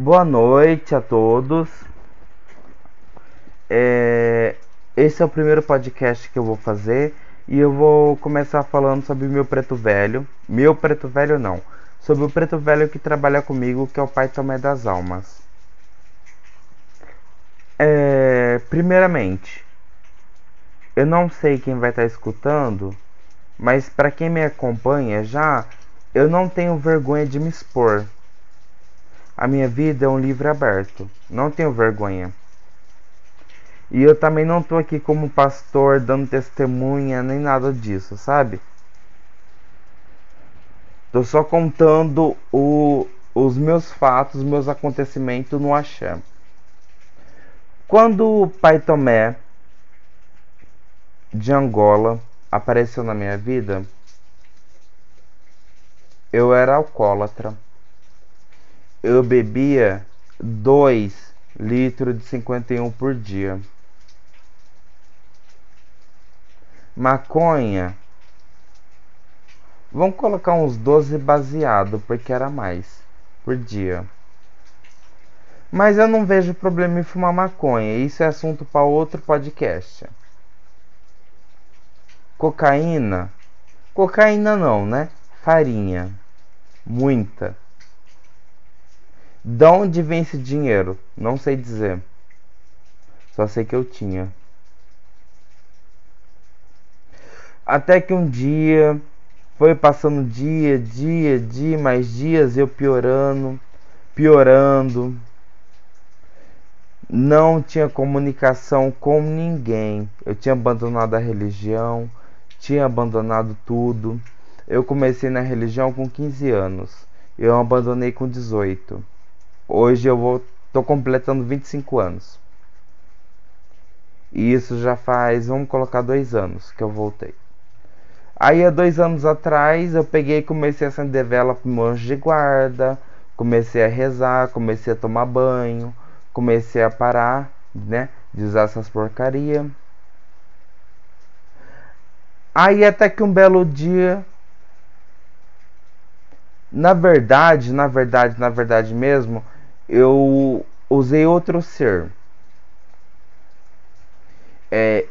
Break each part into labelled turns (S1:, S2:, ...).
S1: Boa noite a todos. É, esse é o primeiro podcast que eu vou fazer e eu vou começar falando sobre meu preto velho. Meu preto velho não, sobre o preto velho que trabalha comigo, que é o Pai Tomé das Almas. É, primeiramente, eu não sei quem vai estar escutando, mas para quem me acompanha já, eu não tenho vergonha de me expor. A minha vida é um livro aberto. Não tenho vergonha. E eu também não estou aqui como pastor dando testemunha nem nada disso, sabe? Tô só contando o, os meus fatos, meus acontecimentos no Axé. Quando o pai Tomé de Angola apareceu na minha vida, eu era alcoólatra eu bebia 2 litros de 51 por dia. Maconha. Vamos colocar uns 12 baseado, porque era mais por dia. Mas eu não vejo problema em fumar maconha. Isso é assunto para outro podcast. Cocaína. Cocaína não, né? Farinha. Muita. De onde vem esse dinheiro? Não sei dizer. Só sei que eu tinha. Até que um dia foi passando dia, dia, dia, mais dias eu piorando, piorando. Não tinha comunicação com ninguém. Eu tinha abandonado a religião, tinha abandonado tudo. Eu comecei na religião com 15 anos. Eu abandonei com 18. Hoje eu vou tô completando 25 anos. E isso já faz, vamos colocar dois anos que eu voltei. Aí há dois anos atrás eu peguei e comecei a acender vela para meu anjo de guarda, comecei a rezar, comecei a tomar banho, comecei a parar, né, de usar essas porcaria. Aí até que um belo dia na verdade, na verdade, na verdade mesmo, eu usei outro ser. É,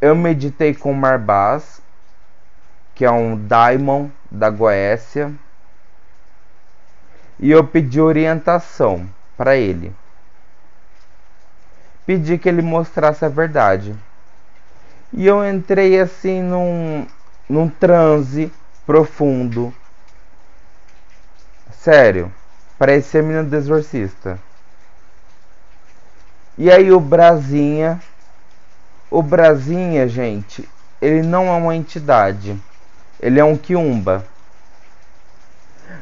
S1: eu meditei com Marbaz, que é um daimon da Goécia, e eu pedi orientação para ele. Pedi que ele mostrasse a verdade. E eu entrei assim num, num transe profundo. Sério. Parecia a menina do exorcista. E aí o Brasinha. O Brasinha, gente, ele não é uma entidade. Ele é um quiumba.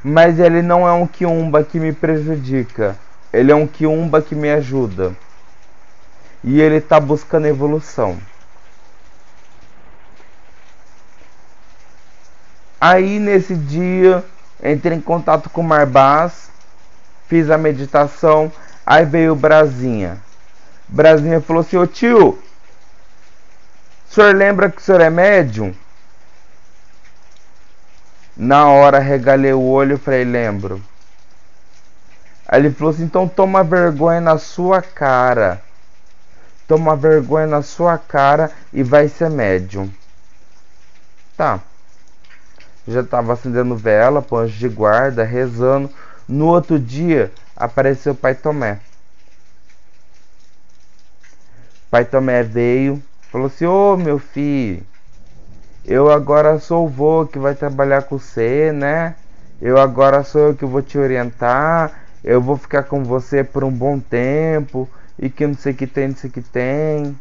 S1: Mas ele não é um quiumba que me prejudica. Ele é um quiumba que me ajuda. E ele está buscando evolução. Aí nesse dia entrei em contato com o Marbaz fiz a meditação, aí veio o Brasinha. Brasinha falou assim: Ô tio, o senhor lembra que o senhor é médium? Na hora regalei o olho e falei: Lembro. Aí ele falou assim: Então toma vergonha na sua cara. Toma vergonha na sua cara e vai ser médium. Tá. Já estava acendendo vela, pão de guarda, rezando. No outro dia apareceu o pai Tomé. Pai Tomé veio, falou assim: Ô oh, meu filho, eu agora sou o vô que vai trabalhar com você, né? Eu agora sou eu que vou te orientar. Eu vou ficar com você por um bom tempo. E que não sei que tem, não sei que tem.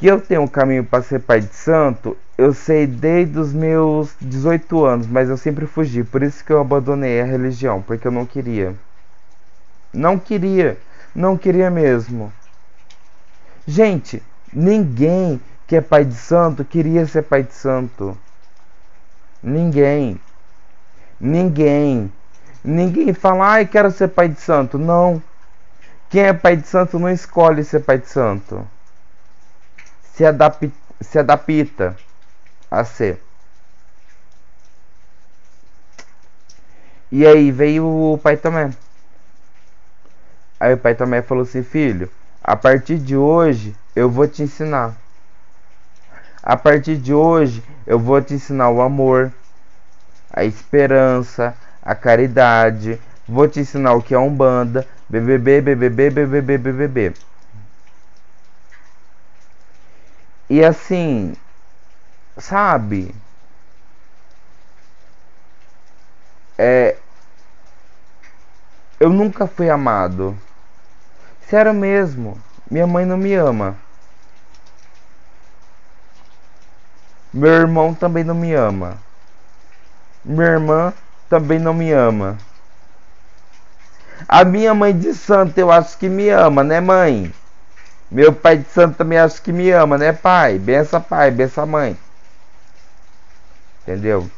S1: Que eu tenho um caminho para ser pai de santo, eu sei desde os meus 18 anos, mas eu sempre fugi. Por isso que eu abandonei a religião, porque eu não queria. Não queria, não queria mesmo. Gente, ninguém que é pai de santo queria ser pai de santo. Ninguém. Ninguém. Ninguém fala, ai, quero ser pai de santo. Não. Quem é pai de santo não escolhe ser pai de santo. Se adapta, se adapta a ser. E aí veio o pai Tomé. Aí o pai Tomé falou assim: Filho, a partir de hoje eu vou te ensinar. A partir de hoje eu vou te ensinar o amor, a esperança, a caridade. Vou te ensinar o que é Umbanda, BBB, BBB, BBB, BBB. E assim, sabe? É, eu nunca fui amado. Sério mesmo, minha mãe não me ama. Meu irmão também não me ama. Minha irmã também não me ama. A minha mãe de santo eu acho que me ama, né, mãe? Meu pai de santo também acho que me ama, né, pai? Bença pai, bença mãe. Entendeu?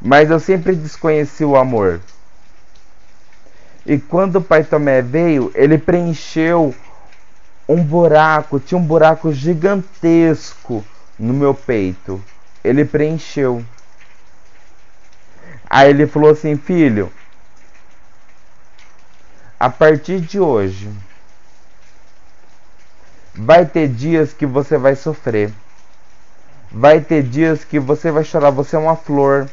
S1: Mas eu sempre desconheci o amor. E quando o pai Tomé veio, ele preencheu um buraco, tinha um buraco gigantesco no meu peito. Ele preencheu. Aí ele falou assim: Filho, a partir de hoje, vai ter dias que você vai sofrer. Vai ter dias que você vai chorar. Você é uma flor.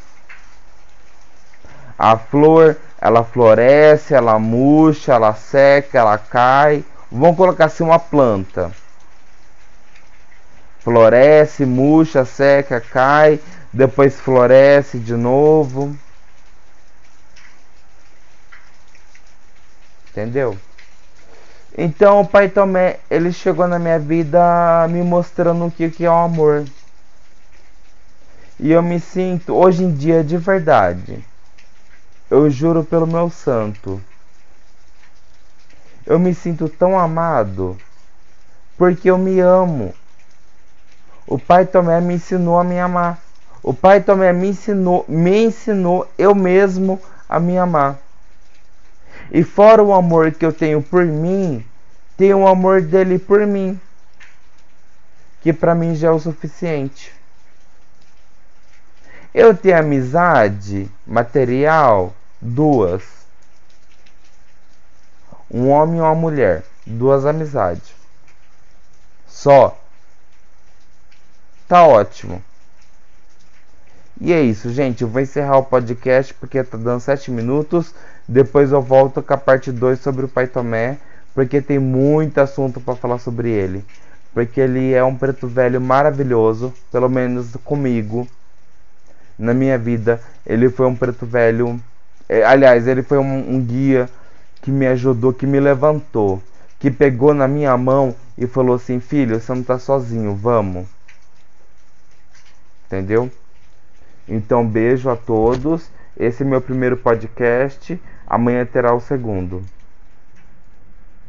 S1: A flor ela floresce, ela murcha, ela seca, ela cai. Vamos colocar assim uma planta. Floresce, murcha, seca, cai, depois floresce de novo. Entendeu? Então o Pai Tomé, ele chegou na minha vida me mostrando o que, que é o amor. E eu me sinto, hoje em dia, de verdade eu juro pelo meu santo. Eu me sinto tão amado porque eu me amo. O Pai Tomé me ensinou a me amar. O Pai Tomé me ensinou, me ensinou eu mesmo a me amar. E fora o amor que eu tenho por mim, tem o amor dele por mim, que para mim já é o suficiente. Eu tenho amizade material duas. Um homem e uma mulher, duas amizades. Só. Tá ótimo. E é isso, gente. Eu vou encerrar o podcast porque tá dando 7 minutos. Depois eu volto com a parte 2 sobre o Pai Tomé, porque tem muito assunto para falar sobre ele. Porque ele é um preto velho maravilhoso, pelo menos comigo. Na minha vida, ele foi um preto velho é, aliás, ele foi um, um guia que me ajudou, que me levantou, que pegou na minha mão e falou assim: Filho, você não está sozinho, vamos. Entendeu? Então, beijo a todos. Esse é meu primeiro podcast. Amanhã terá o segundo.